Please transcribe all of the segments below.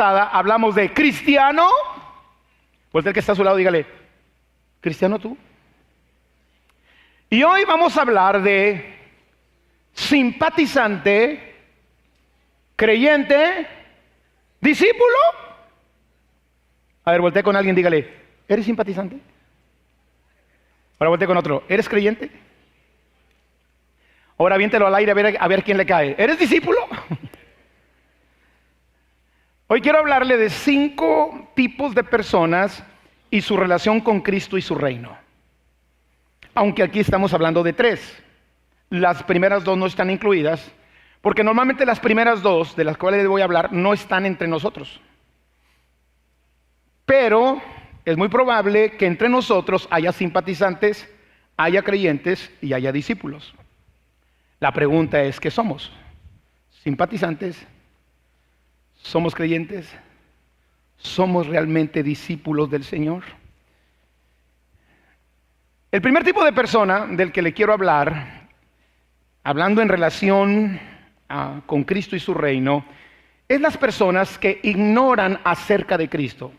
Hablamos de cristiano. Pues el que está a su lado, dígale, cristiano tú. Y hoy vamos a hablar de simpatizante, creyente, discípulo. A ver, volteé con alguien, dígale, ¿eres simpatizante? Ahora volteé con otro, ¿eres creyente? Ahora viéntelo al aire a ver, a ver quién le cae. ¿Eres discípulo? Hoy quiero hablarle de cinco tipos de personas y su relación con Cristo y su reino. Aunque aquí estamos hablando de tres. Las primeras dos no están incluidas, porque normalmente las primeras dos de las cuales les voy a hablar no están entre nosotros. Pero es muy probable que entre nosotros haya simpatizantes, haya creyentes y haya discípulos. La pregunta es, ¿qué somos? ¿Simpatizantes? ¿Somos creyentes? ¿Somos realmente discípulos del Señor? El primer tipo de persona del que le quiero hablar, hablando en relación ah, con Cristo y su reino, es las personas que ignoran acerca de Cristo.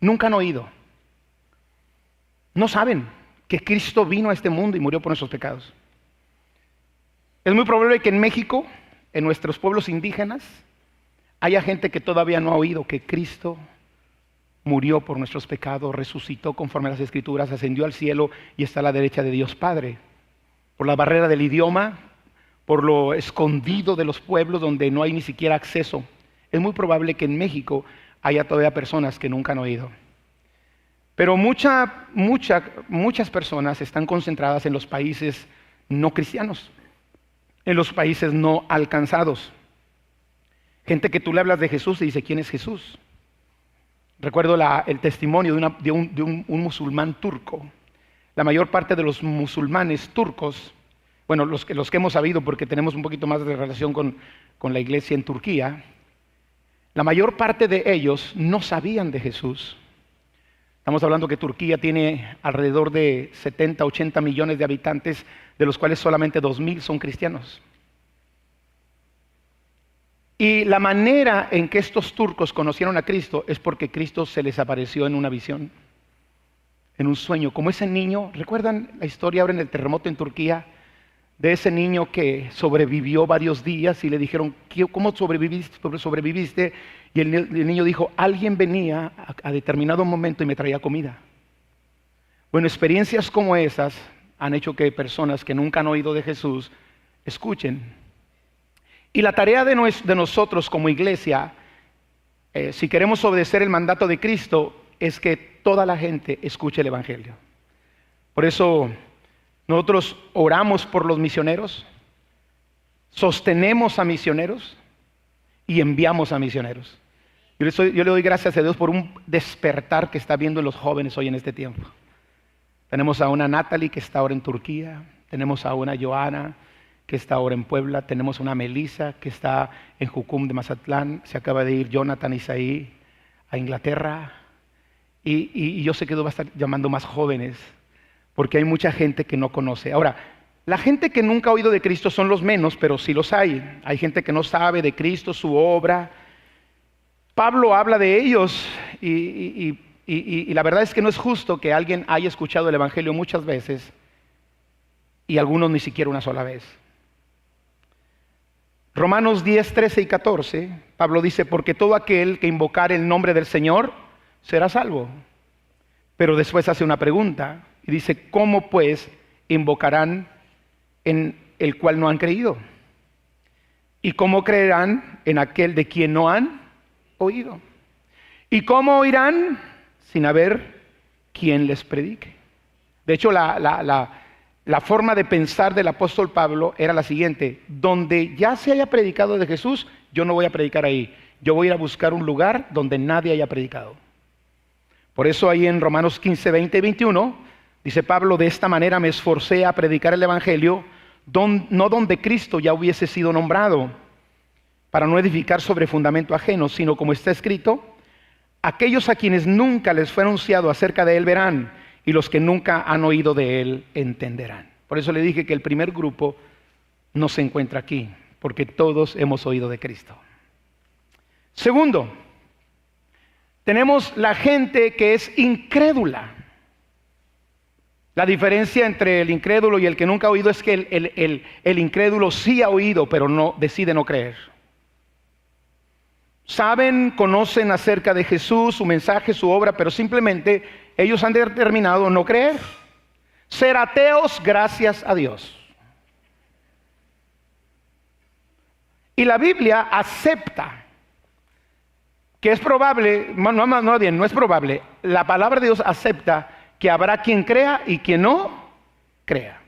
Nunca han oído. No saben que Cristo vino a este mundo y murió por nuestros pecados. Es muy probable que en México, en nuestros pueblos indígenas, haya gente que todavía no ha oído que Cristo murió por nuestros pecados, resucitó conforme a las escrituras, ascendió al cielo y está a la derecha de Dios Padre. Por la barrera del idioma, por lo escondido de los pueblos donde no hay ni siquiera acceso. Es muy probable que en México haya todavía personas que nunca han oído. Pero mucha, muchas personas están concentradas en los países no cristianos, en los países no alcanzados. Gente que tú le hablas de Jesús y dice, ¿quién es Jesús? Recuerdo el testimonio de, un, musulmán turco. La mayor parte de los musulmanes turcos, bueno, los que, los que hemos sabido porque tenemos un poquito más de relación con, con la iglesia en Turquía, la mayor parte de ellos no sabían de Jesús. Estamos hablando que Turquía tiene alrededor de 70, 80 millones de habitantes, de los cuales solamente 2.000 son cristianos. Y la manera en que estos turcos conocieron a Cristo es porque Cristo se les apareció en una visión, en un sueño, como ese niño, ¿recuerdan la historia ahora en el terremoto en Turquía? De ese niño que sobrevivió varios días y le dijeron, ¿cómo sobreviviste? Y el, niño dijo, alguien venía a determinado momento y me traía comida. Bueno, experiencias como esas han hecho que personas que nunca han oído de Jesús escuchen y la tarea de, nosotros como iglesia, eh, si queremos obedecer el mandato de Cristo, es que toda la gente escuche el Evangelio. Por eso nosotros oramos por los misioneros, sostenemos a misioneros y enviamos a misioneros. Yo le, yo le, doy gracias a Dios por un despertar que está viendo en los jóvenes hoy en este tiempo. Tenemos a una Natalie que está ahora en Turquía, tenemos a una Joana, que está ahora en Puebla, tenemos una Melissa que está en Jucum de Mazatlán, se acaba de ir Jonathan Isaí a Inglaterra, y, yo sé que va a estar llamando más jóvenes, porque hay mucha gente que no conoce. Ahora, la gente que nunca ha oído de Cristo son los menos, pero sí los hay. Hay gente que no sabe de Cristo, su obra. Pablo habla de ellos y, y, la verdad es que no es justo que alguien haya escuchado el Evangelio muchas veces y algunos ni siquiera una sola vez. Romanos 10, 13 y 14, Pablo dice, porque todo aquel que invocar el nombre del Señor será salvo. Pero después hace una pregunta y dice, ¿cómo pues invocarán en el cual no han creído? ¿Y cómo creerán en aquel de quien no han oído? ¿Y cómo oirán sin haber quien les predique? De hecho, la, la, la la forma de pensar del apóstol Pablo era la siguiente, donde ya se haya predicado de Jesús, yo no voy a predicar ahí, yo voy a ir a buscar un lugar donde nadie haya predicado. Por eso ahí en Romanos 15, 20 y 21, dice Pablo, de esta manera me esforcé a predicar el Evangelio, no donde Cristo ya hubiese sido nombrado, para no edificar sobre fundamento ajeno, sino como está escrito, aquellos a quienes nunca les fue anunciado acerca de él verán y los que nunca han oído de Él entenderán. Por eso le dije que el primer grupo no se encuentra aquí, porque todos hemos oído de Cristo. Segundo, Tenemos la gente que es incrédula. La diferencia entre el incrédulo y el que nunca ha oído es que el, incrédulo sí ha oído, pero no decide no creer. Saben, conocen acerca de Jesús, su mensaje, su obra, pero simplemente ellos han determinado no creer. Ser ateos gracias a Dios. Y la Biblia acepta que es probable, no, no, no, bien, no es probable, la palabra de Dios acepta que habrá quien crea y quien no crea.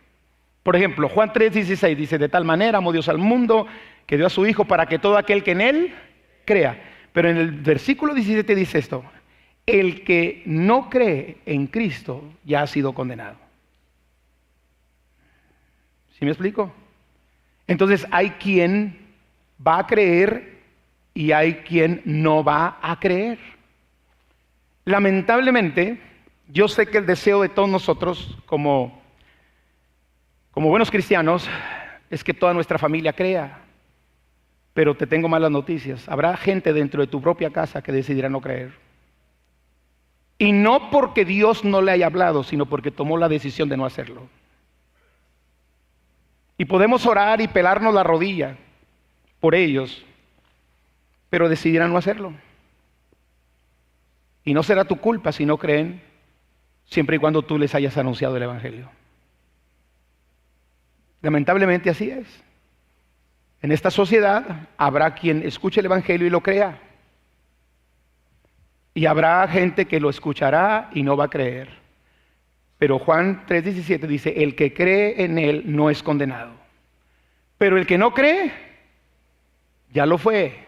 Por ejemplo, Juan 3:16 dice, de tal manera amó Dios al mundo que dio a su Hijo para que todo aquel que en Él crea. Pero en el versículo 17 dice esto, el que no cree en Cristo ya ha sido condenado. ¿Sí me explico? Entonces hay quien va a creer y hay quien no va a creer. Lamentablemente, yo sé que el deseo de todos nosotros como, como buenos cristianos es que toda nuestra familia crea. Pero te tengo malas noticias. Habrá gente dentro de tu propia casa que decidirá no creer. Y no porque Dios no le haya hablado, sino porque tomó la decisión de no hacerlo. Y podemos orar y pelarnos la rodilla por ellos, pero decidirán no hacerlo. Y no será tu culpa si no creen, siempre y cuando tú les hayas anunciado el Evangelio. Lamentablemente así es. En esta sociedad habrá quien escuche el Evangelio y lo crea. Y habrá gente que lo escuchará y no va a creer. Pero Juan 3:17 dice, el que cree en él no es condenado. Pero el que no cree, ya lo fue,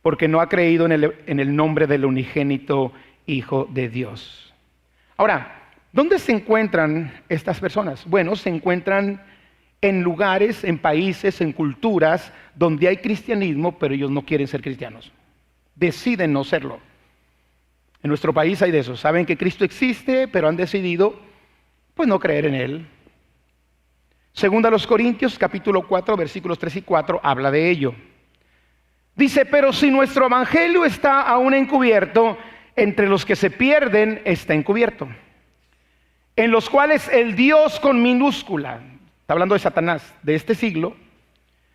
porque no ha creído en el, en el nombre del unigénito Hijo de Dios. Ahora, ¿dónde se encuentran estas personas? Bueno, se encuentran en lugares, en países, en culturas donde hay cristianismo, pero ellos no quieren ser cristianos. Deciden no serlo. En nuestro país hay de eso. Saben que Cristo existe, pero han decidido pues no creer en él. Segunda a los Corintios, capítulo 4, versículos 3 y 4, habla de ello. Dice, pero si nuestro evangelio está aún encubierto, entre los que se pierden está encubierto, en los cuales el Dios con minúscula, está hablando de Satanás, de este siglo,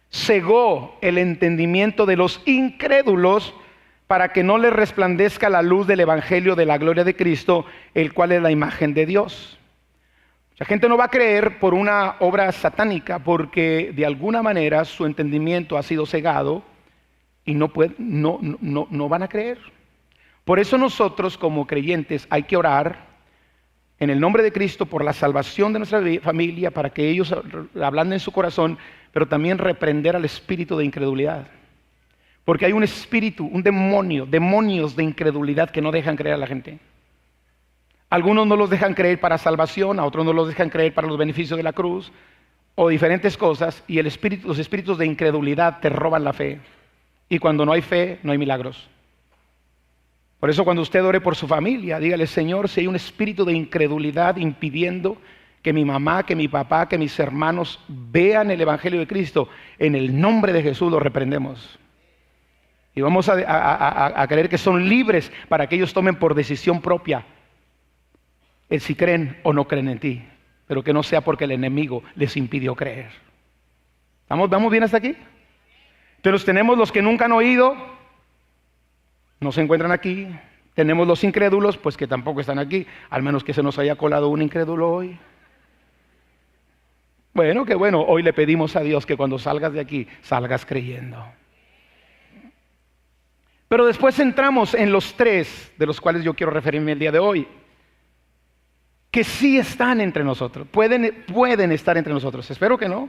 cegó el entendimiento de los incrédulos para que no les resplandezca la luz del Evangelio de la gloria de Cristo, el cual es la imagen de Dios. La gente no va a creer por una obra satánica porque de alguna manera su entendimiento ha sido cegado y no, no, no, no van a creer. Por eso nosotros como creyentes hay que orar en el nombre de Cristo por la salvación de nuestra familia, para que ellos hablando en su corazón, pero también reprender al espíritu de incredulidad. Porque hay un espíritu, un demonio, demonios de incredulidad que no dejan creer a la gente. Algunos no los dejan creer para salvación, a otros no los dejan creer para los beneficios de la cruz, o diferentes cosas, y el espíritu, los espíritus de incredulidad te roban la fe. Y cuando no hay fe, no hay milagros. Por eso cuando usted ore por su familia, dígale, Señor, si hay un espíritu de incredulidad impidiendo que mi mamá, que mi papá, que mis hermanos vean el Evangelio de Cristo, en el nombre de Jesús lo reprendemos. Y vamos a, creer que son libres para que ellos tomen por decisión propia el si creen o no creen en ti, pero que no sea porque el enemigo les impidió creer. ¿Vamos, ¿Vamos bien hasta aquí? Entonces tenemos los que nunca han oído, no se encuentran aquí. Tenemos los incrédulos, pues que tampoco están aquí, al menos que se nos haya colado un incrédulo hoy. Bueno, que bueno, hoy le pedimos a Dios que cuando salgas de aquí salgas creyendo. Pero después entramos en los tres de los cuales yo quiero referirme el día de hoy, que sí están entre nosotros, pueden, pueden estar entre nosotros, espero que no,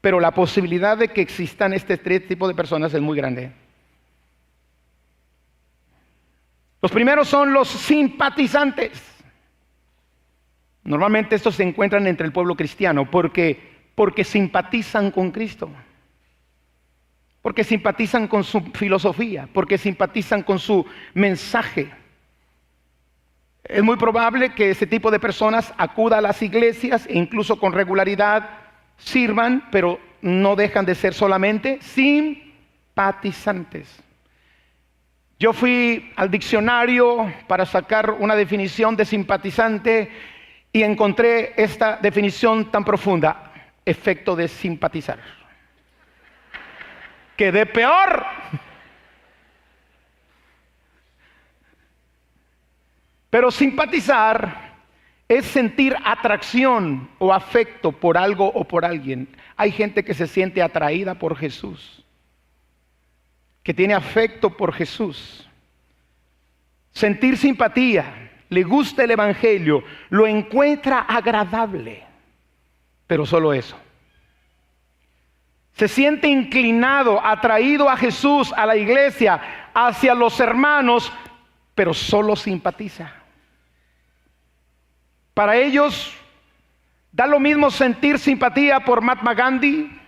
pero la posibilidad de que existan este tres tipos de personas es muy grande. Los primeros son los simpatizantes. Normalmente estos se encuentran entre el pueblo cristiano porque, porque simpatizan con Cristo, porque simpatizan con su filosofía, porque simpatizan con su mensaje. Es muy probable que ese tipo de personas acuda a las iglesias e incluso con regularidad sirvan, pero no dejan de ser solamente simpatizantes. Yo fui al diccionario para sacar una definición de simpatizante y encontré esta definición tan profunda, efecto de simpatizar. Quedé peor. Pero simpatizar es sentir atracción o afecto por algo o por alguien. Hay gente que se siente atraída por Jesús, que tiene afecto por Jesús. Sentir simpatía, le gusta el Evangelio, lo encuentra agradable, pero solo eso. Se siente inclinado, atraído a Jesús, a la iglesia, hacia los hermanos, pero solo simpatiza. Para ellos da lo mismo sentir simpatía por Mahatma Gandhi,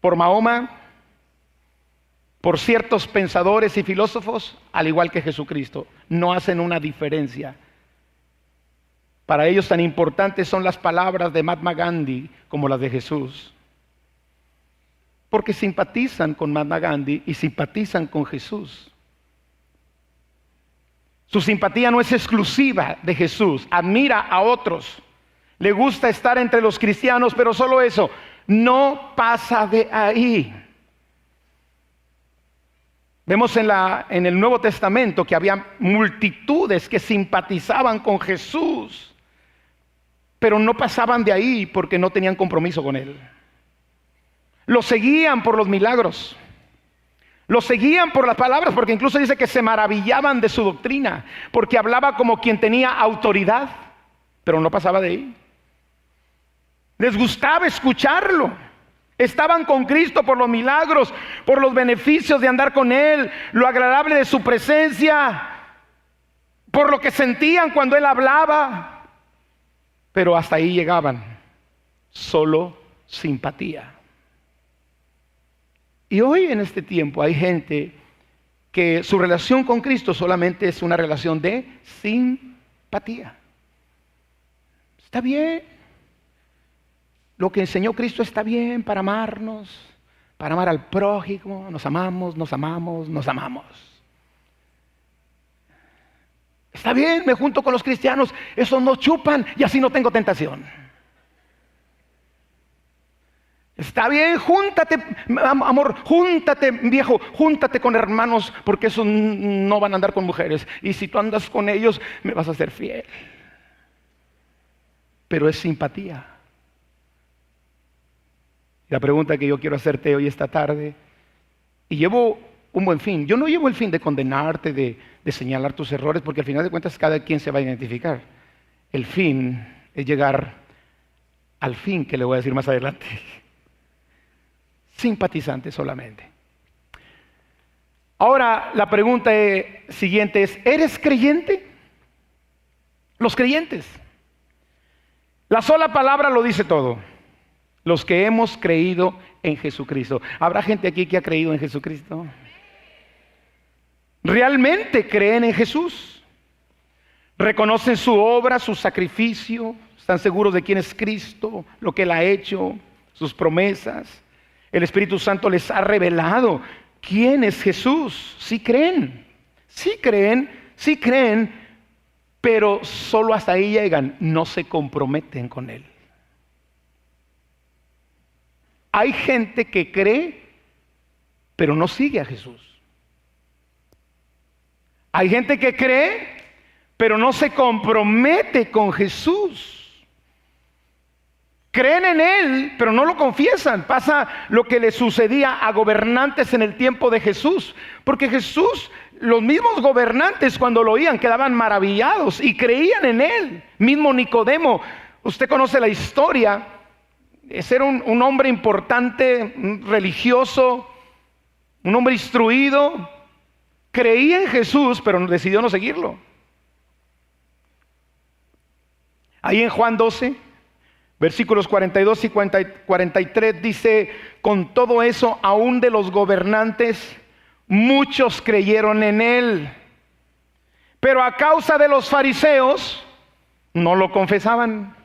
por Mahoma, por ciertos pensadores y filósofos, al igual que Jesucristo. No hacen una diferencia. Para ellos tan importantes son las palabras de Mahatma Gandhi como las de Jesús. Porque simpatizan con Mahatma Gandhi y simpatizan con Jesús. Su simpatía no es exclusiva de Jesús, admira a otros. Le gusta estar entre los cristianos, pero solo eso, no pasa de ahí. Vemos en, en el Nuevo Testamento que había multitudes que simpatizaban con Jesús, pero no pasaban de ahí porque no tenían compromiso con Él. Lo seguían por los milagros. Lo seguían por las palabras, porque incluso dice que se maravillaban de su doctrina, porque hablaba como quien tenía autoridad, pero no pasaba de ahí. Les gustaba escucharlo. Estaban con Cristo por los milagros, por los beneficios de andar con Él, lo agradable de su presencia, por lo que sentían cuando Él hablaba. Pero hasta ahí llegaban, solo simpatía. Y hoy en este tiempo hay gente que su relación con Cristo solamente es una relación de simpatía. Está bien. Lo que enseñó Cristo está bien para amarnos, para amar al prójimo. Nos amamos, nos amamos, nos amamos. Está bien, me junto con los cristianos, esos no chupan y así no tengo tentación. Está bien, júntate, amor, júntate, viejo, júntate con hermanos, porque esos no van a andar con mujeres. Y si tú andas con ellos, me vas a ser fiel. Pero es simpatía. La pregunta que yo quiero hacerte hoy esta tarde, y llevo un buen fin, yo no llevo el fin de condenarte, de, señalar tus errores, porque al final de cuentas cada quien se va a identificar. El fin es llegar al fin que le voy a decir más adelante simpatizante solamente. Ahora la pregunta siguiente es, ¿eres creyente? Los creyentes. La sola palabra lo dice todo. Los que hemos creído en Jesucristo. ¿Habrá gente aquí que ha creído en Jesucristo? ¿Realmente creen en Jesús? ¿Reconocen su obra, su sacrificio? ¿Están seguros de quién es Cristo, lo que Él ha hecho, sus promesas? El Espíritu Santo les ha revelado quién es Jesús. Sí creen, sí creen, sí creen, pero solo hasta ahí llegan, no se comprometen con Él. Hay gente que cree, pero no sigue a Jesús. Hay gente que cree, pero no se compromete con Jesús. Creen en Él, pero no lo confiesan. Pasa lo que le sucedía a gobernantes en el tiempo de Jesús. Porque Jesús, los mismos gobernantes cuando lo oían quedaban maravillados y creían en Él. Mismo Nicodemo, usted conoce la historia. Era un, un hombre importante, religioso, un hombre instruido. Creía en Jesús, pero decidió no seguirlo. Ahí en Juan 12 Versículos 42 y 43 dice, con todo eso, aún de los gobernantes, muchos creyeron en él. Pero a causa de los fariseos, no lo confesaban,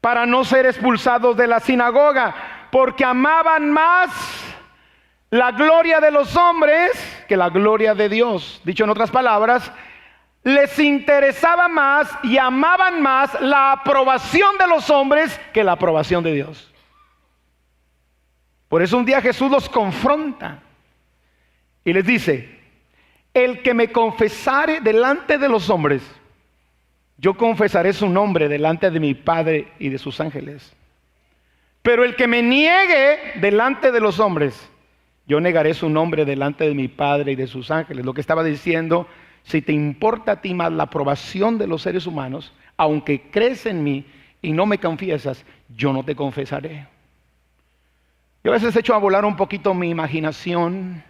para no ser expulsados de la sinagoga, porque amaban más la gloria de los hombres que la gloria de Dios. Dicho en otras palabras, les interesaba más y amaban más la aprobación de los hombres que la aprobación de Dios. Por eso un día Jesús los confronta y les dice, el que me confesare delante de los hombres, yo confesaré su nombre delante de mi Padre y de sus ángeles. Pero el que me niegue delante de los hombres, yo negaré su nombre delante de mi Padre y de sus ángeles. Lo que estaba diciendo, si te importa a ti más la aprobación de los seres humanos, aunque crees en mí y no me confiesas, yo no te confesaré. Yo a veces he hecho a volar un poquito mi imaginación.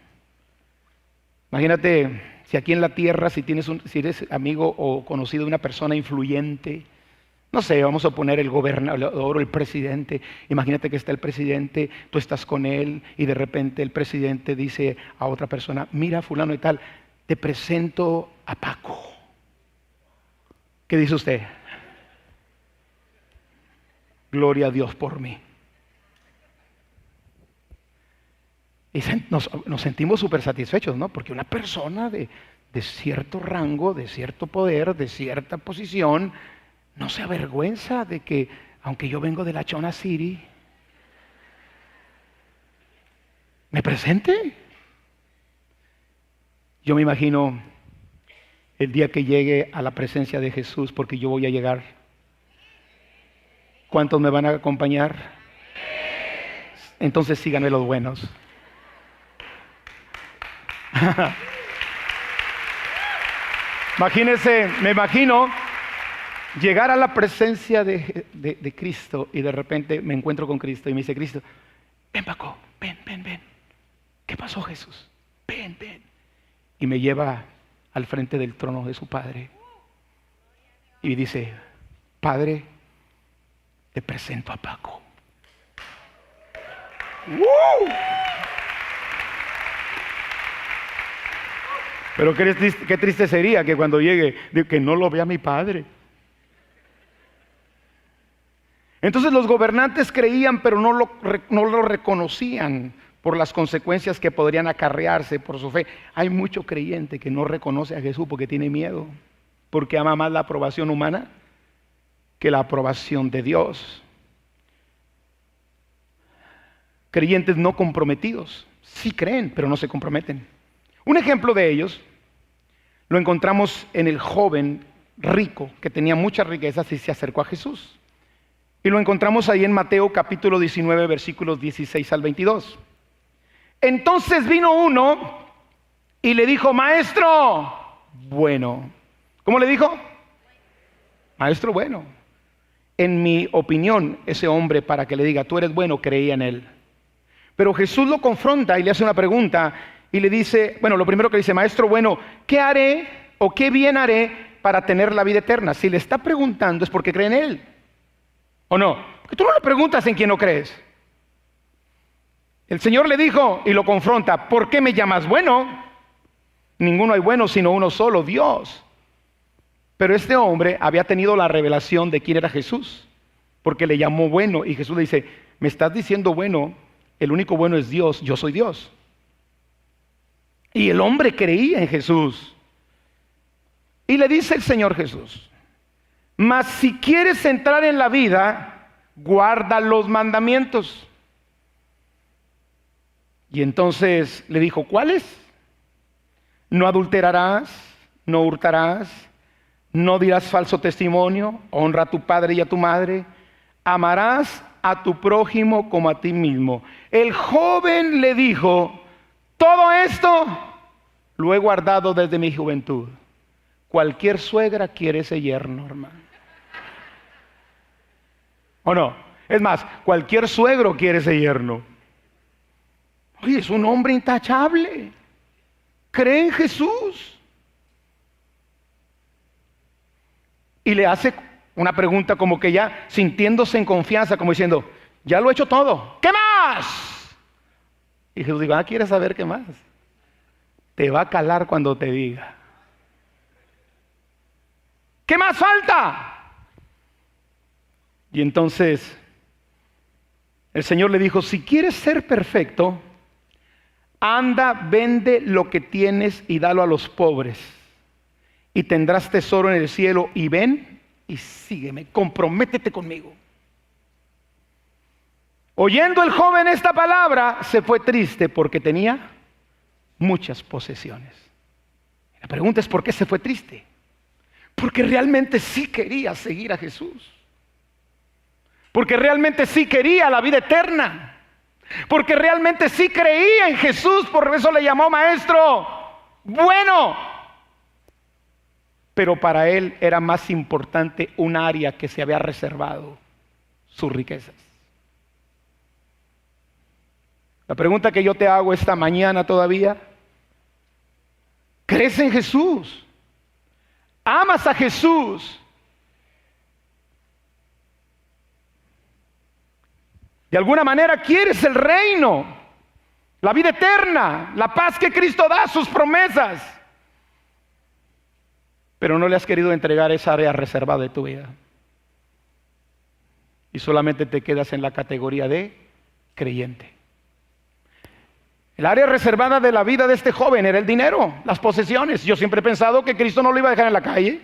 Imagínate si aquí en la tierra, si, tienes un, si eres amigo o conocido de una persona influyente, no sé, vamos a poner el gobernador o el presidente. Imagínate que está el presidente, tú estás con él y de repente el presidente dice a otra persona, mira fulano y tal, te presento a Paco. ¿Qué dice usted? Gloria a Dios por mí. Y nos, sentimos súper satisfechos, ¿no? Porque una persona de, de cierto rango, de cierto poder, de cierta posición, no se avergüenza de que, aunque yo vengo de la Chona City, me presente. Yo me imagino el día que llegue a la presencia de Jesús, porque yo voy a llegar. ¿Cuántos me van a acompañar? Entonces síganme los buenos. Imagínense, me imagino llegar a la presencia de, Cristo y de repente me encuentro con Cristo y me dice Cristo, ven Paco, ven, ven, ven. ¿Qué pasó Jesús? Ven, ven. Y me lleva al frente del trono de su Padre y dice, Padre, te presento a Paco. Pero qué triste, qué triste sería que cuando llegue, que no lo vea mi Padre. Entonces los gobernantes creían, pero no lo, no lo, reconocían por las consecuencias que podrían acarrearse por su fe. Hay mucho creyente que no reconoce a Jesús porque tiene miedo, porque ama más la aprobación humana que la aprobación de Dios. Creyentes no comprometidos, sí creen, pero no se comprometen. Un ejemplo de ellos lo encontramos en el joven rico que tenía muchas riquezas y se acercó a Jesús. Y lo encontramos ahí en Mateo capítulo 19, versículos 16 al 22. Entonces vino uno y le dijo, maestro, bueno. ¿Cómo le dijo? Maestro, bueno. En mi opinión, ese hombre, para que le diga, tú eres bueno, creía en él. Pero Jesús lo confronta y le hace una pregunta y le dice, bueno, lo primero que dice, maestro, bueno, ¿qué haré o qué bien haré para tener la vida eterna? Si le está preguntando es porque cree en él. ¿O no? Porque tú no le preguntas en quién no crees. El Señor le dijo y lo confronta, ¿por qué me llamas bueno? Ninguno hay bueno sino uno solo, Dios. Pero este hombre había tenido la revelación de quién era Jesús, porque le llamó bueno y Jesús le dice, me estás diciendo bueno, el único bueno es Dios, yo soy Dios. Y el hombre creía en Jesús. Y le dice el Señor Jesús, mas si quieres entrar en la vida, guarda los mandamientos. Y entonces le dijo, ¿cuáles? No adulterarás, no hurtarás, no dirás falso testimonio, honra a tu padre y a tu madre, amarás a tu prójimo como a ti mismo. El joven le dijo, todo esto lo he guardado desde mi juventud. Cualquier suegra quiere ese yerno, hermano. ¿O no? Es más, cualquier suegro quiere ese yerno. Oye, es un hombre intachable. Cree en Jesús. Y le hace una pregunta como que ya sintiéndose en confianza, como diciendo, ya lo he hecho todo. ¿Qué más? Y Jesús dijo, ah, ¿quieres saber qué más? Te va a calar cuando te diga. ¿Qué más falta? Y entonces el Señor le dijo, si quieres ser perfecto, anda, vende lo que tienes y dalo a los pobres. Y tendrás tesoro en el cielo y ven y sígueme, comprométete conmigo. Oyendo el joven esta palabra, se fue triste porque tenía muchas posesiones. La pregunta es, ¿por qué se fue triste? Porque realmente sí quería seguir a Jesús. Porque realmente sí quería la vida eterna. Porque realmente sí creía en Jesús, por eso le llamó maestro bueno. Pero para él era más importante un área que se había reservado, sus riquezas. La pregunta que yo te hago esta mañana todavía, ¿crees en Jesús? ¿Amas a Jesús? De alguna manera quieres el reino, la vida eterna, la paz que Cristo da, sus promesas. Pero no le has querido entregar esa área reservada de tu vida. Y solamente te quedas en la categoría de creyente. El área reservada de la vida de este joven era el dinero, las posesiones. Yo siempre he pensado que Cristo no lo iba a dejar en la calle.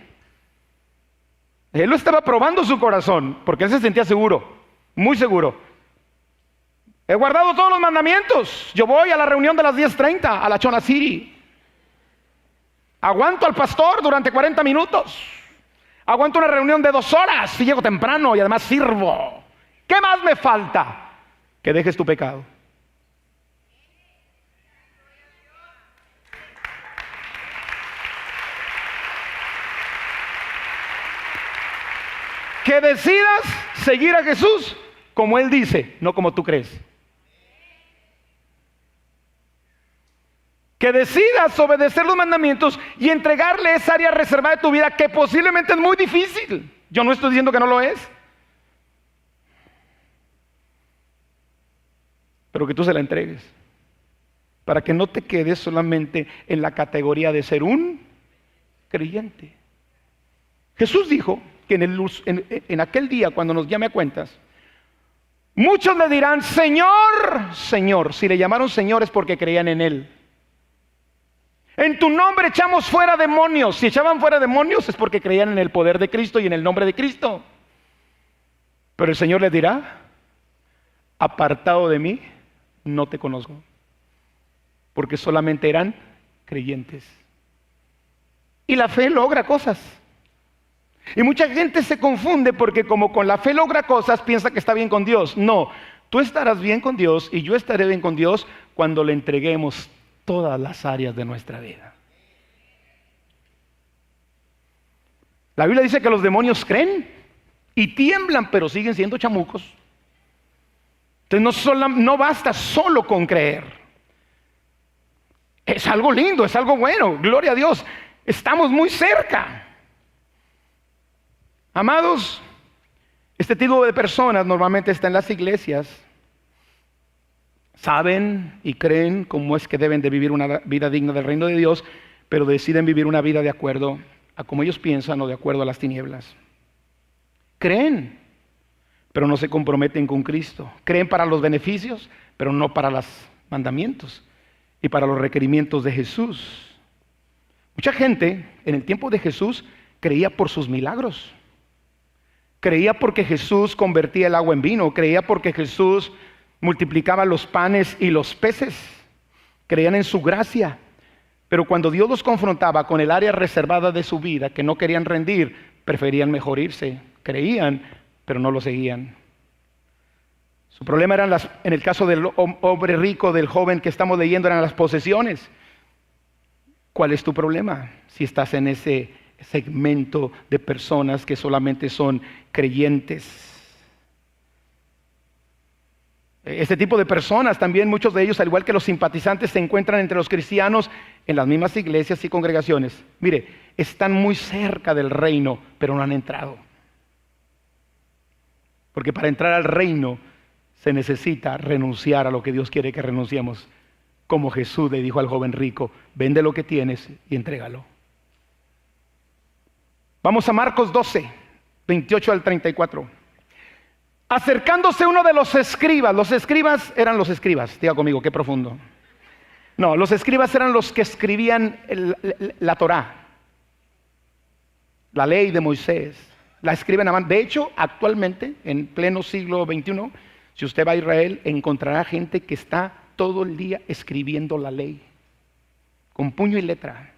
Él lo estaba probando su corazón, porque él se sentía seguro, muy seguro. He guardado todos los mandamientos. Yo voy a la reunión de las 10.30 a la Chona City. Aguanto al pastor durante 40 minutos. Aguanto una reunión de dos horas y llego temprano y además sirvo. ¿Qué más me falta? Que dejes tu pecado. Que decidas seguir a Jesús como Él dice, no como tú crees. Que decidas obedecer los mandamientos y entregarle esa área reservada de tu vida que posiblemente es muy difícil. Yo no estoy diciendo que no lo es. Pero que tú se la entregues. Para que no te quedes solamente en la categoría de ser un creyente. Jesús dijo que en, el, en aquel día, cuando nos llame a cuentas, muchos le dirán, Señor, Señor. Si le llamaron Señor es porque creían en Él. En tu nombre echamos fuera demonios. Si echaban fuera demonios es porque creían en el poder de Cristo y en el nombre de Cristo. Pero el Señor les dirá, apartado de mí, no te conozco. Porque solamente eran creyentes. Y la fe logra cosas. Y mucha gente se confunde porque como con la fe logra cosas, piensa que está bien con Dios. No, tú estarás bien con Dios y yo estaré bien con Dios cuando le entreguemos todas las áreas de nuestra vida. La Biblia dice que los demonios creen y tiemblan, pero siguen siendo chamucos. Entonces no, no basta solo con creer. Es algo lindo, es algo bueno, gloria a Dios. Estamos muy cerca. Amados, este tipo de personas normalmente está en las iglesias saben y creen cómo es que deben de vivir una vida digna del reino de Dios, pero deciden vivir una vida de acuerdo a como ellos piensan o de acuerdo a las tinieblas. Creen, pero no se comprometen con Cristo. Creen para los beneficios, pero no para los mandamientos y para los requerimientos de Jesús. Mucha gente en el tiempo de Jesús creía por sus milagros. Creía porque Jesús convertía el agua en vino, creía porque Jesús multiplicaba los panes y los peces, creían en su gracia. Pero cuando Dios los confrontaba con el área reservada de su vida, que no querían rendir, preferían mejor irse. Creían, pero no lo seguían. Su problema eran las, en el caso del hombre rico, del joven que estamos leyendo, eran las posesiones. ¿Cuál es tu problema si estás en ese segmento de personas que solamente son creyentes? Este tipo de personas, también muchos de ellos, al igual que los simpatizantes, se encuentran entre los cristianos en las mismas iglesias y congregaciones. Mire, están muy cerca del reino, pero no han entrado. Porque para entrar al reino se necesita renunciar a lo que Dios quiere que renunciemos. Como Jesús le dijo al joven rico, vende lo que tienes y entrégalo. Vamos a Marcos 12, 28 al 34. Acercándose uno de los escribas, los escribas eran los escribas, diga conmigo, qué profundo. No, los escribas eran los que escribían la Torá, la ley de Moisés. La escriben a. De hecho, actualmente, en pleno siglo XXI, si usted va a Israel, encontrará gente que está todo el día escribiendo la ley, con puño y letra.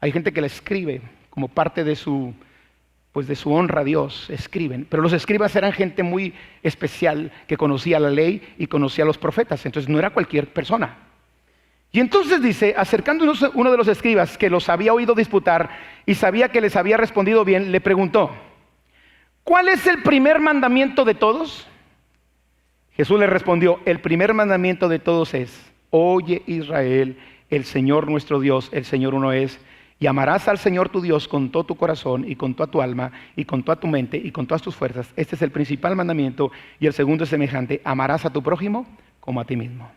Hay gente que la escribe como parte de su, pues de su honra a Dios, escriben. Pero los escribas eran gente muy especial que conocía la ley y conocía a los profetas. Entonces no era cualquier persona. Y entonces dice, acercándonos uno de los escribas que los había oído disputar y sabía que les había respondido bien, le preguntó, ¿cuál es el primer mandamiento de todos? Jesús le respondió, el primer mandamiento de todos es, oye Israel, el Señor nuestro Dios, el Señor uno es, y amarás al Señor tu Dios con todo tu corazón y con toda tu alma y con toda tu mente y con todas tus fuerzas. Este es el principal mandamiento y el segundo es semejante, amarás a tu prójimo como a ti mismo.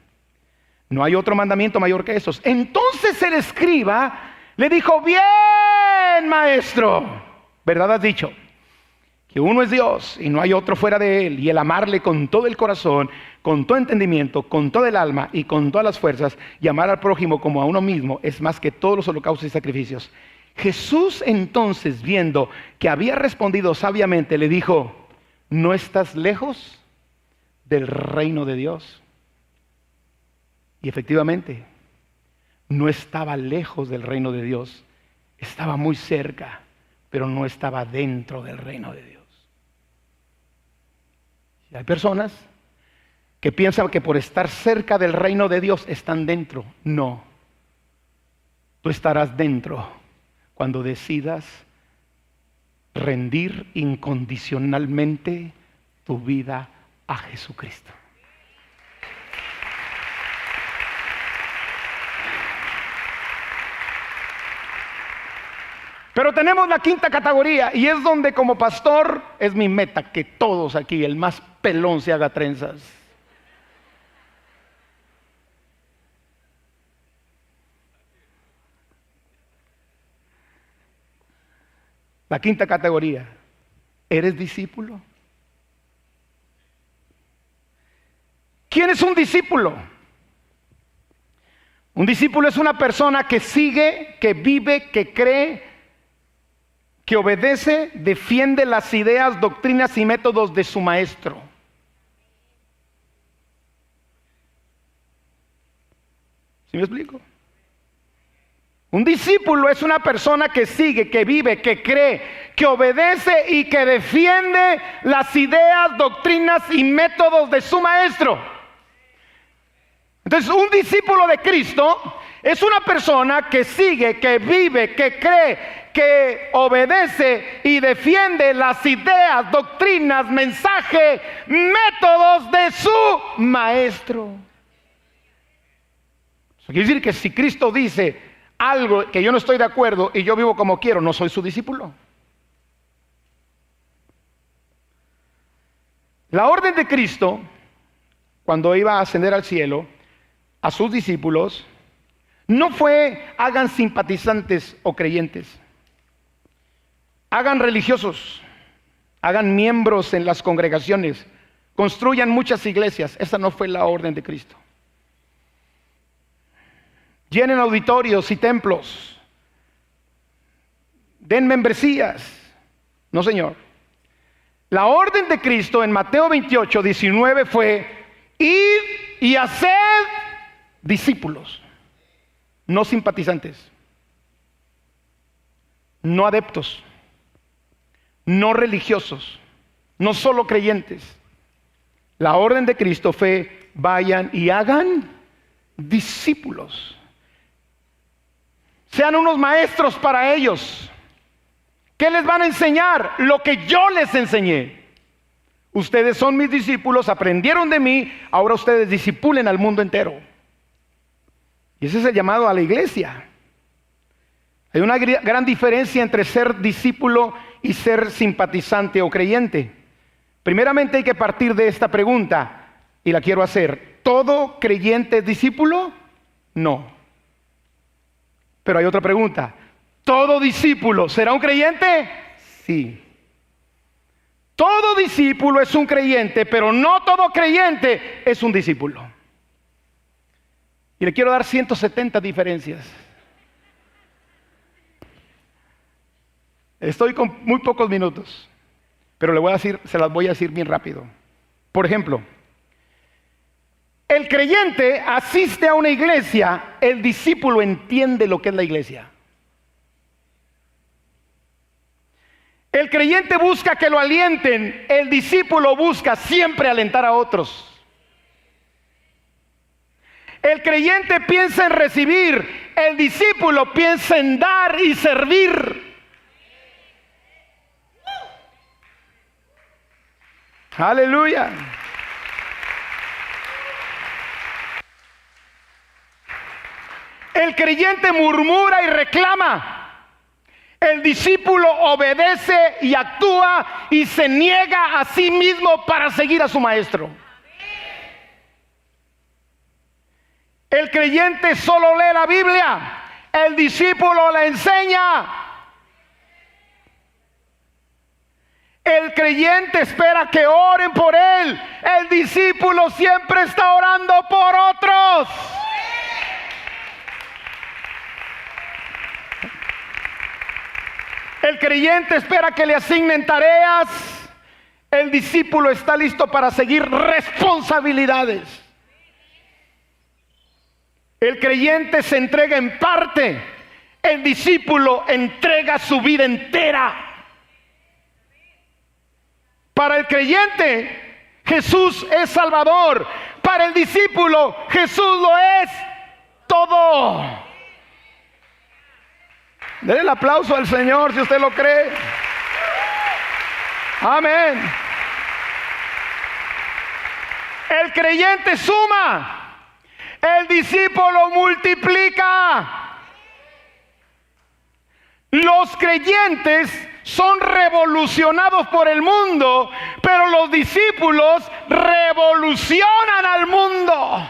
No hay otro mandamiento mayor que esos. Entonces el escriba le dijo, bien, maestro, ¿verdad has dicho? Que uno es Dios y no hay otro fuera de Él. Y el amarle con todo el corazón, con todo entendimiento, con todo el alma y con todas las fuerzas, y amar al prójimo como a uno mismo, es más que todos los holocaustos y sacrificios. Jesús entonces, viendo que había respondido sabiamente, le dijo, ¿no estás lejos del reino de Dios? Y efectivamente, no estaba lejos del reino de Dios, estaba muy cerca, pero no estaba dentro del reino de Dios. Y hay personas que piensan que por estar cerca del reino de Dios están dentro. No, tú estarás dentro cuando decidas rendir incondicionalmente tu vida a Jesucristo. Pero tenemos la quinta categoría y es donde como pastor es mi meta que todos aquí, el más pelón, se haga trenzas. La quinta categoría, ¿eres discípulo? ¿Quién es un discípulo? Un discípulo es una persona que sigue, que vive, que cree, que obedece, defiende las ideas, doctrinas y métodos de su maestro. ¿Sí me explico? Un discípulo es una persona que sigue, que vive, que cree, que obedece y que defiende las ideas, doctrinas y métodos de su maestro. Entonces, un discípulo de Cristo es una persona que sigue, que vive, que cree, que obedece y defiende las ideas, doctrinas, mensajes, métodos de su maestro. Eso quiere decir que si Cristo dice algo que yo no estoy de acuerdo y yo vivo como quiero, no soy su discípulo. La orden de Cristo, cuando iba a ascender al cielo, a sus discípulos, no fue hagan simpatizantes o creyentes hagan religiosos, hagan miembros en las congregaciones, construyan muchas iglesias. Esa no fue la orden de Cristo. Llenen auditorios y templos. Den membresías. No, Señor. La orden de Cristo en Mateo 28, 19 fue ir y hacer discípulos, no simpatizantes, no adeptos no religiosos, no solo creyentes. La orden de Cristo fue, vayan y hagan discípulos. Sean unos maestros para ellos. ¿Qué les van a enseñar? Lo que yo les enseñé. Ustedes son mis discípulos, aprendieron de mí, ahora ustedes disipulen al mundo entero. Y ese es el llamado a la iglesia. Hay una gran diferencia entre ser discípulo y ser simpatizante o creyente. Primeramente hay que partir de esta pregunta y la quiero hacer. ¿Todo creyente es discípulo? No. Pero hay otra pregunta. ¿Todo discípulo será un creyente? Sí. Todo discípulo es un creyente, pero no todo creyente es un discípulo. Y le quiero dar 170 diferencias. Estoy con muy pocos minutos, pero le voy a decir, se las voy a decir bien rápido. Por ejemplo, el creyente asiste a una iglesia, el discípulo entiende lo que es la iglesia. El creyente busca que lo alienten, el discípulo busca siempre alentar a otros. El creyente piensa en recibir, el discípulo piensa en dar y servir. Aleluya. El creyente murmura y reclama. El discípulo obedece y actúa y se niega a sí mismo para seguir a su maestro. El creyente solo lee la Biblia, el discípulo la enseña. El creyente espera que oren por él, el discípulo siempre está orando por otros. El creyente espera que le asignen tareas. El discípulo está listo para seguir responsabilidades. El creyente se entrega en parte. El discípulo entrega su vida entera. Para el creyente, Jesús es Salvador. Para el discípulo, Jesús lo es todo. Denle el aplauso al Señor si usted lo cree. Amén. El creyente suma, el discípulo multiplica. Los creyentes son revolucionados por el mundo, pero los discípulos revolucionan al mundo.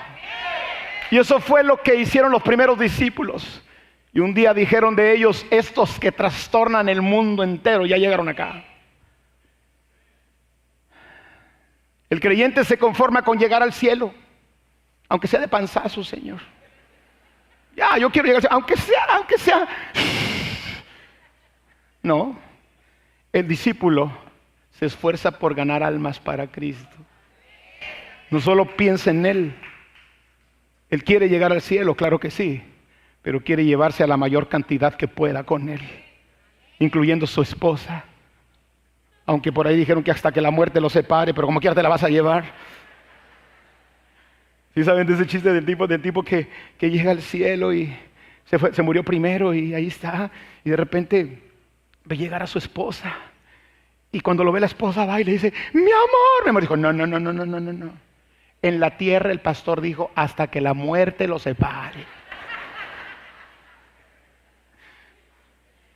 Y eso fue lo que hicieron los primeros discípulos. Y un día dijeron de ellos, estos que trastornan el mundo entero, ya llegaron acá. El creyente se conforma con llegar al cielo, aunque sea de panzazo, Señor. Ya, yo quiero llegar aunque sea, aunque sea. No, el discípulo se esfuerza por ganar almas para Cristo. No solo piensa en Él, Él quiere llegar al cielo, claro que sí, pero quiere llevarse a la mayor cantidad que pueda con él, incluyendo su esposa. Aunque por ahí dijeron que hasta que la muerte lo separe, pero como quiera te la vas a llevar. ¿Sí saben de ese chiste del tipo, del tipo que, llega al cielo y se, se murió primero y ahí está, y de repente ve llegar a su esposa. Y cuando lo ve la esposa va y le dice, mi amor, mi amor dijo, no, no, no, no, no, no, no. En la tierra el pastor dijo, hasta que la muerte lo separe.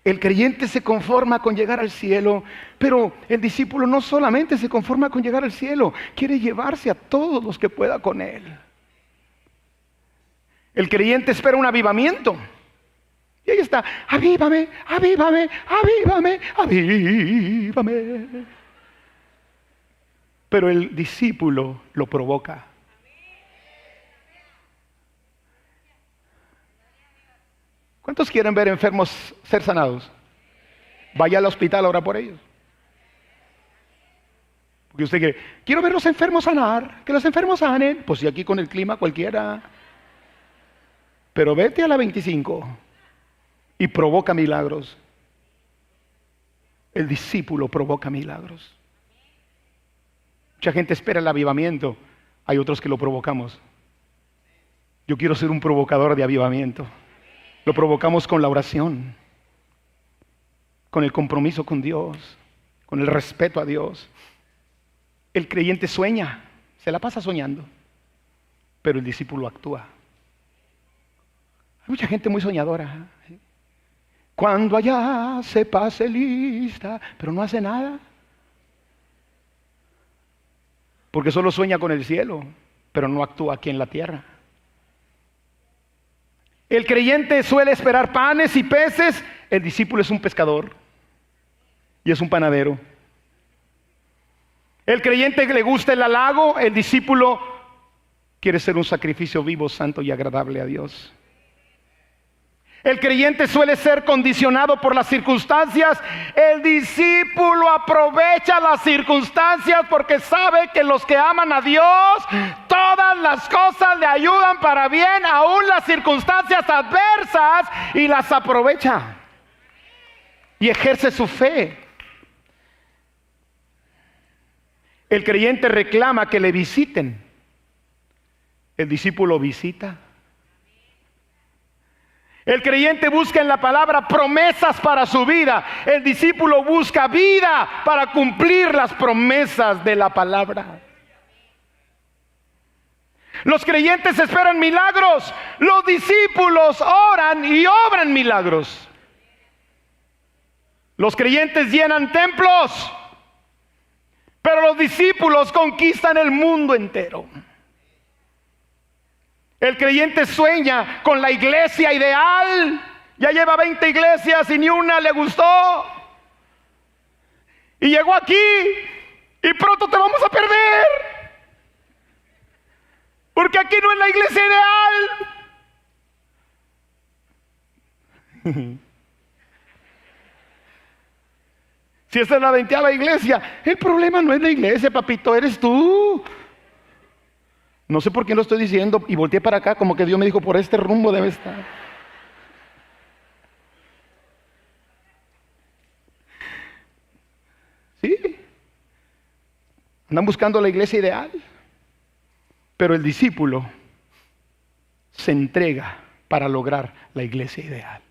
El creyente se conforma con llegar al cielo, pero el discípulo no solamente se conforma con llegar al cielo, quiere llevarse a todos los que pueda con él. El creyente espera un avivamiento. Y ahí está, avívame, avívame, avívame, avívame. Pero el discípulo lo provoca. ¿Cuántos quieren ver enfermos ser sanados? Vaya al hospital ahora por ellos. Porque usted quiere, quiero ver los enfermos sanar, que los enfermos sanen. Pues si aquí con el clima cualquiera. Pero vete a la 25 y provoca milagros. El discípulo provoca milagros. Mucha gente espera el avivamiento, hay otros que lo provocamos. Yo quiero ser un provocador de avivamiento. Lo provocamos con la oración, con el compromiso con Dios, con el respeto a Dios. El creyente sueña, se la pasa soñando, pero el discípulo actúa. Hay mucha gente muy soñadora. ¿eh? Cuando allá se pase lista, pero no hace nada. Porque solo sueña con el cielo, pero no actúa aquí en la tierra. El creyente suele esperar panes y peces, el discípulo es un pescador y es un panadero. El creyente le gusta el halago, el discípulo quiere ser un sacrificio vivo, santo y agradable a Dios. El creyente suele ser condicionado por las circunstancias. El discípulo aprovecha las circunstancias porque sabe que los que aman a Dios, todas las cosas le ayudan para bien, aún las circunstancias adversas, y las aprovecha. Y ejerce su fe. El creyente reclama que le visiten. El discípulo visita. El creyente busca en la palabra promesas para su vida. El discípulo busca vida para cumplir las promesas de la palabra. Los creyentes esperan milagros. Los discípulos oran y obran milagros. Los creyentes llenan templos. Pero los discípulos conquistan el mundo entero. El creyente sueña con la iglesia ideal. Ya lleva 20 iglesias y ni una le gustó. Y llegó aquí y pronto te vamos a perder. Porque aquí no es la iglesia ideal. Si esta es la veinteava iglesia, el problema no es la iglesia, papito, eres tú. No sé por qué lo estoy diciendo y volteé para acá como que Dios me dijo, por este rumbo debe estar. Sí. Andan buscando la iglesia ideal. Pero el discípulo se entrega para lograr la iglesia ideal.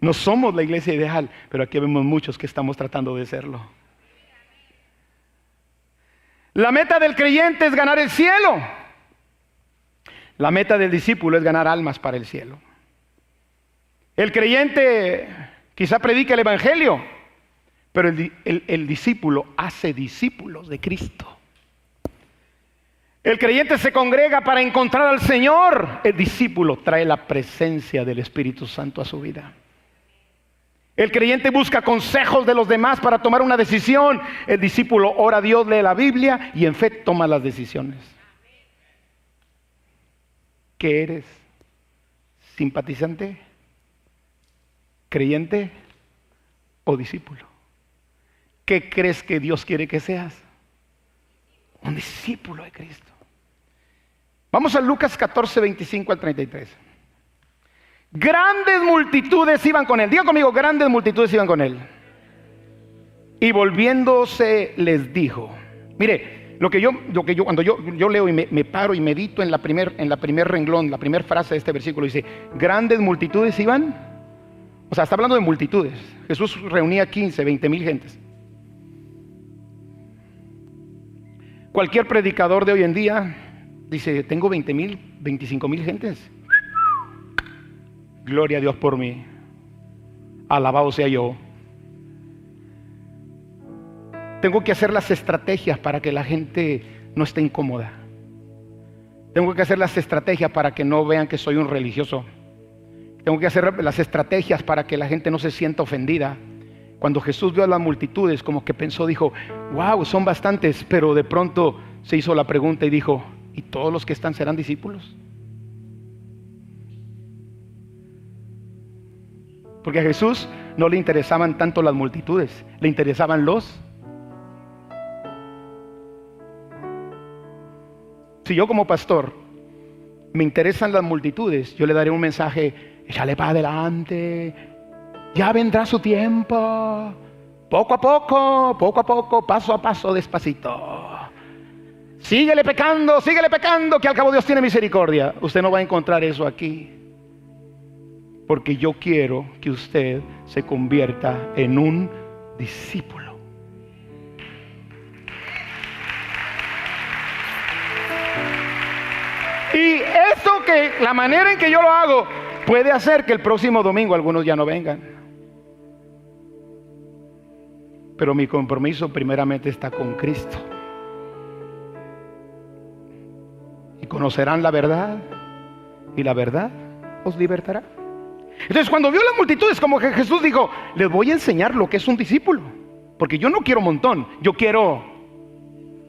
No somos la iglesia ideal, pero aquí vemos muchos que estamos tratando de serlo. La meta del creyente es ganar el cielo. La meta del discípulo es ganar almas para el cielo. El creyente quizá predica el Evangelio, pero el, el, discípulo hace discípulos de Cristo. El creyente se congrega para encontrar al Señor. El discípulo trae la presencia del Espíritu Santo a su vida. El creyente busca consejos de los demás para tomar una decisión. El discípulo ora a Dios, lee la Biblia y en fe toma las decisiones. ¿Qué eres? ¿Simpatizante? ¿Creyente o discípulo? ¿Qué crees que Dios quiere que seas? Un discípulo de Cristo. Vamos a Lucas 14, 25 al 33. Grandes multitudes iban con él. Diga conmigo, grandes multitudes iban con él. Y volviéndose les dijo, mire, lo que yo, lo que yo cuando yo, yo leo y me, paro y medito en la primer, en la primer renglón, la primera frase de este versículo dice, grandes multitudes iban. O sea, está hablando de multitudes. Jesús reunía 15, 20 mil gentes. Cualquier predicador de hoy en día dice, tengo 20 mil, 25 mil gentes. Gloria a Dios por mí. Alabado sea yo. Tengo que hacer las estrategias para que la gente no esté incómoda. Tengo que hacer las estrategias para que no vean que soy un religioso. Tengo que hacer las estrategias para que la gente no se sienta ofendida. Cuando Jesús vio a las multitudes, como que pensó, dijo, wow, son bastantes, pero de pronto se hizo la pregunta y dijo, ¿y todos los que están serán discípulos? Porque a Jesús no le interesaban tanto las multitudes, le interesaban los. Si yo como pastor me interesan las multitudes, yo le daré un mensaje, échale para adelante, ya vendrá su tiempo, poco a poco, poco a poco, paso a paso, despacito. Síguele pecando, síguele pecando, que al cabo Dios tiene misericordia. Usted no va a encontrar eso aquí porque yo quiero que usted se convierta en un discípulo. Y eso que la manera en que yo lo hago puede hacer que el próximo domingo algunos ya no vengan. Pero mi compromiso primeramente está con Cristo. Y conocerán la verdad y la verdad os libertará. Entonces cuando vio las multitudes, como que Jesús dijo, les voy a enseñar lo que es un discípulo. Porque yo no quiero montón, yo quiero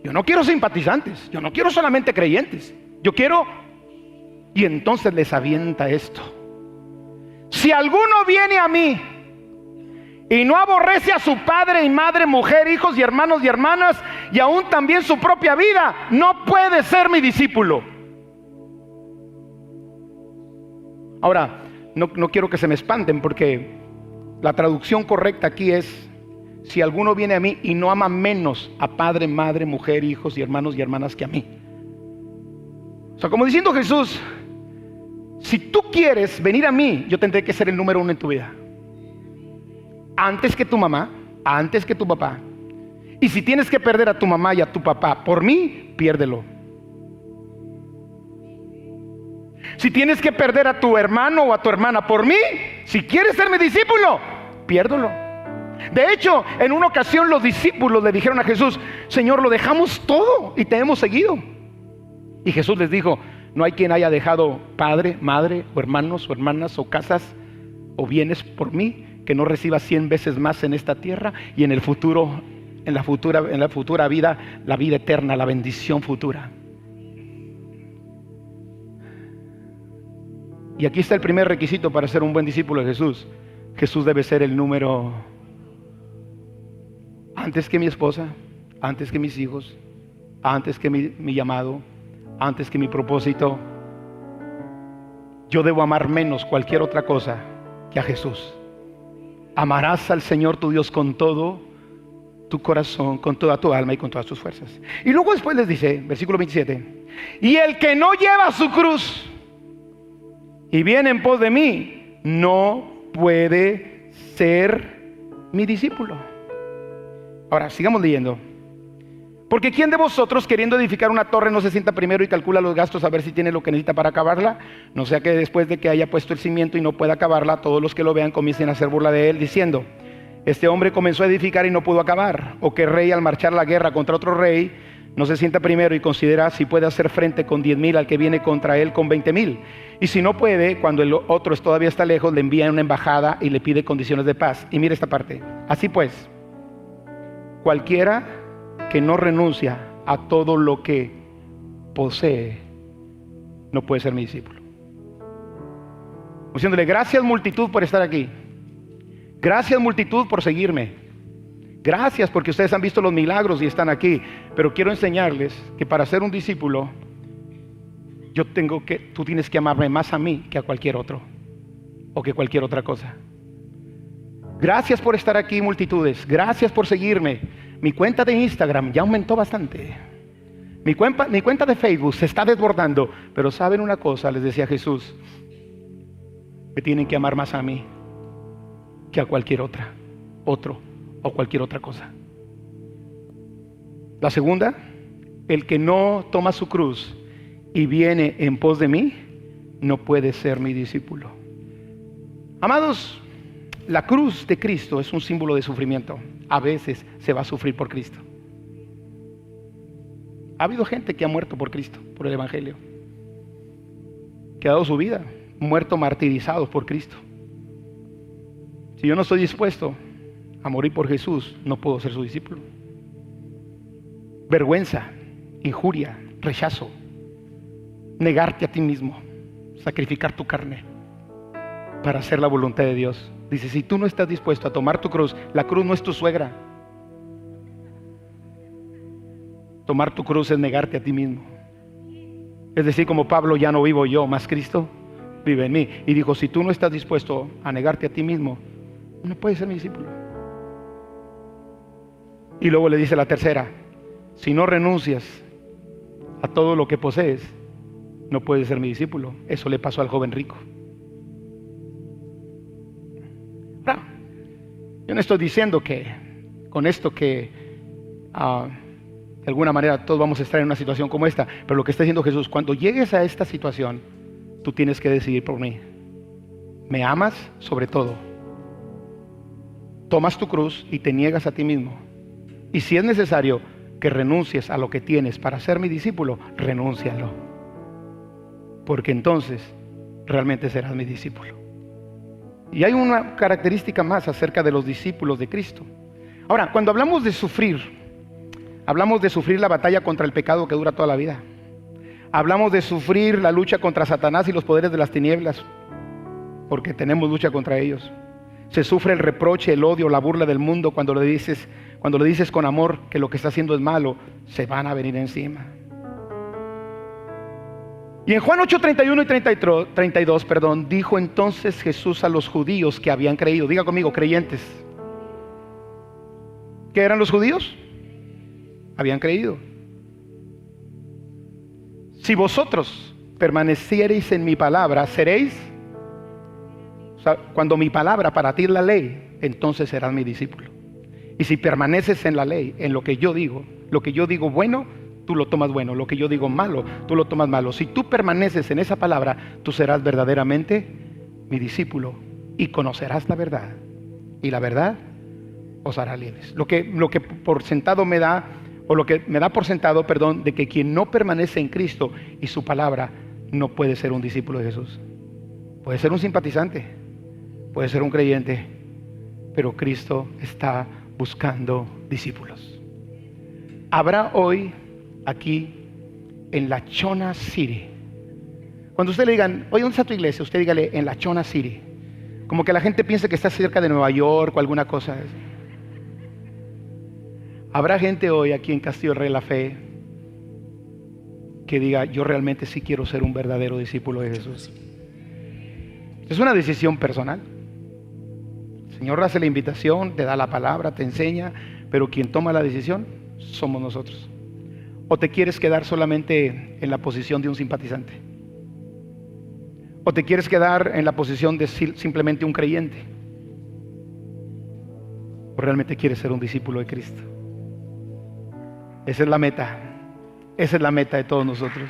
Yo no quiero simpatizantes, yo no quiero solamente creyentes, yo quiero... Y entonces les avienta esto. Si alguno viene a mí y no aborrece a su padre y madre, mujer, hijos y hermanos y hermanas, y aún también su propia vida, no puede ser mi discípulo. Ahora, no, quiero que se me espanten porque la traducción correcta aquí es, si alguno viene a mí y no ama menos a padre, madre, mujer, hijos y hermanos y hermanas que a mí. O sea, como diciendo Jesús, si tú quieres venir a mí, yo tendré que ser el número uno en tu vida antes que tu mamá, antes que tu papá. Y si tienes que perder a tu mamá y a tu papá por mí, piérdelo. Si tienes que perder a tu hermano o a tu hermana por mí, si quieres ser mi discípulo, piérdelo. De hecho, en una ocasión los discípulos le dijeron a Jesús, Señor, lo dejamos todo y te hemos seguido. Y Jesús les dijo, no hay quien haya dejado padre, madre, o hermanos, o hermanas, o casas, o bienes por mí, que no reciba cien veces más en esta tierra y en el futuro, en la futura, en la futura vida, la vida eterna, la bendición futura. Y aquí está el primer requisito para ser un buen discípulo de Jesús. Jesús debe ser el número antes que mi esposa, antes que mis hijos, antes que mi, llamado, antes que mi propósito. Yo debo amar menos cualquier otra cosa que a Jesús. Amarás al Señor tu Dios con todo tu corazón, con toda tu alma y con todas tus fuerzas. Y luego después les dice, versículo 27, y el que no lleva su cruz y viene en pos de mí, no puede ser mi discípulo. Ahora, sigamos leyendo. Porque ¿quién de vosotros queriendo edificar una torre no se sienta primero y calcula los gastos a ver si tiene lo que necesita para acabarla? No sea que después de que haya puesto el cimiento y no pueda acabarla, todos los que lo vean comiencen a hacer burla de él diciendo, este hombre comenzó a edificar y no pudo acabar. O que rey al marchar la guerra contra otro rey no se sienta primero y considera si puede hacer frente con diez mil al que viene contra él con veinte mil. Y si no puede, cuando el otro todavía está lejos, le envía una embajada y le pide condiciones de paz. Y mire esta parte. Así pues, cualquiera que no renuncia a todo lo que posee, no puede ser mi discípulo. Diciéndole, gracias multitud por estar aquí. Gracias multitud por seguirme. Gracias porque ustedes han visto los milagros y están aquí. Pero quiero enseñarles que para ser un discípulo, yo tengo que, tú tienes que amarme más a mí que a cualquier otro o que cualquier otra cosa. Gracias por estar aquí, multitudes. Gracias por seguirme. Mi cuenta de Instagram ya aumentó bastante. Mi cuenta, mi cuenta de Facebook se está desbordando. Pero saben una cosa, les decía Jesús, que tienen que amar más a mí que a cualquier otra, otro o cualquier otra cosa. La segunda, el que no toma su cruz y viene en pos de mí, no puede ser mi discípulo. Amados, la cruz de Cristo es un símbolo de sufrimiento. A veces se va a sufrir por Cristo. Ha habido gente que ha muerto por Cristo, por el Evangelio. Que ha dado su vida, muerto martirizados por Cristo. Si yo no estoy dispuesto a morir por Jesús, no puedo ser su discípulo. Vergüenza, injuria, rechazo, negarte a ti mismo, sacrificar tu carne para hacer la voluntad de Dios. Dice, si tú no estás dispuesto a tomar tu cruz, la cruz no es tu suegra. Tomar tu cruz es negarte a ti mismo. Es decir, como Pablo, ya no vivo yo, más Cristo vive en mí. Y dijo, si tú no estás dispuesto a negarte a ti mismo, no puedes ser mi discípulo. Y luego le dice la tercera, si no renuncias a todo lo que posees, no puedes ser mi discípulo. Eso le pasó al joven rico. Yo no estoy diciendo que con esto que ah, de alguna manera todos vamos a estar en una situación como esta, pero lo que está diciendo Jesús, cuando llegues a esta situación, tú tienes que decidir por mí. ¿Me amas sobre todo? Tomas tu cruz y te niegas a ti mismo. Y si es necesario que renuncies a lo que tienes para ser mi discípulo, renúncialo. Porque entonces realmente serás mi discípulo. Y hay una característica más acerca de los discípulos de Cristo. Ahora, cuando hablamos de sufrir, Hablamos de sufrir la batalla contra el pecado que dura toda la vida. Hablamos de sufrir la lucha contra Satanás y los poderes de las tinieblas, porque tenemos lucha contra ellos. Se sufre el reproche, el odio, la burla del mundo cuando le dices, cuando le dices con amor que lo que está haciendo es malo, se van a venir encima. Y en Juan 8, 31 y 32, perdón, dijo entonces Jesús a los judíos que habían creído, diga conmigo, creyentes. ¿Qué eran los judíos? Habían creído. Si vosotros permaneciereis en mi palabra, seréis, cuando mi palabra para ti es la ley, entonces serás mi discípulo. Y si permaneces en la ley, en lo que yo digo, lo que yo digo bueno, tú lo tomas bueno. Lo que yo digo malo, tú lo tomas malo. Si tú permaneces en esa palabra, tú serás verdaderamente mi discípulo y conocerás la verdad. Y la verdad os hará libres. Lo que, lo que por sentado me da, o lo que me da por sentado, perdón, de que quien no permanece en Cristo y su palabra no puede ser un discípulo de Jesús. Puede ser un simpatizante, puede ser un creyente, pero Cristo está buscando discípulos. Habrá hoy aquí en la Chona City. Cuando usted le digan, oye, ¿dónde está tu iglesia? Usted dígale, en la Chona City. Como que la gente piensa que está cerca de Nueva York o alguna cosa. Habrá gente hoy aquí en Castillo Rey La Fe que diga, yo realmente sí quiero ser un verdadero discípulo de Jesús. Es una decisión personal. Señor hace la invitación, te da la palabra, te enseña, pero quien toma la decisión somos nosotros. ¿O te quieres quedar solamente en la posición de un simpatizante? ¿O te quieres quedar en la posición de simplemente un creyente? ¿O realmente quieres ser un discípulo de Cristo? Esa es la meta. Esa es la meta de todos nosotros.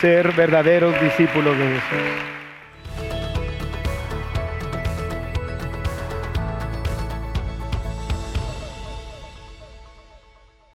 Ser verdaderos discípulos de Jesús.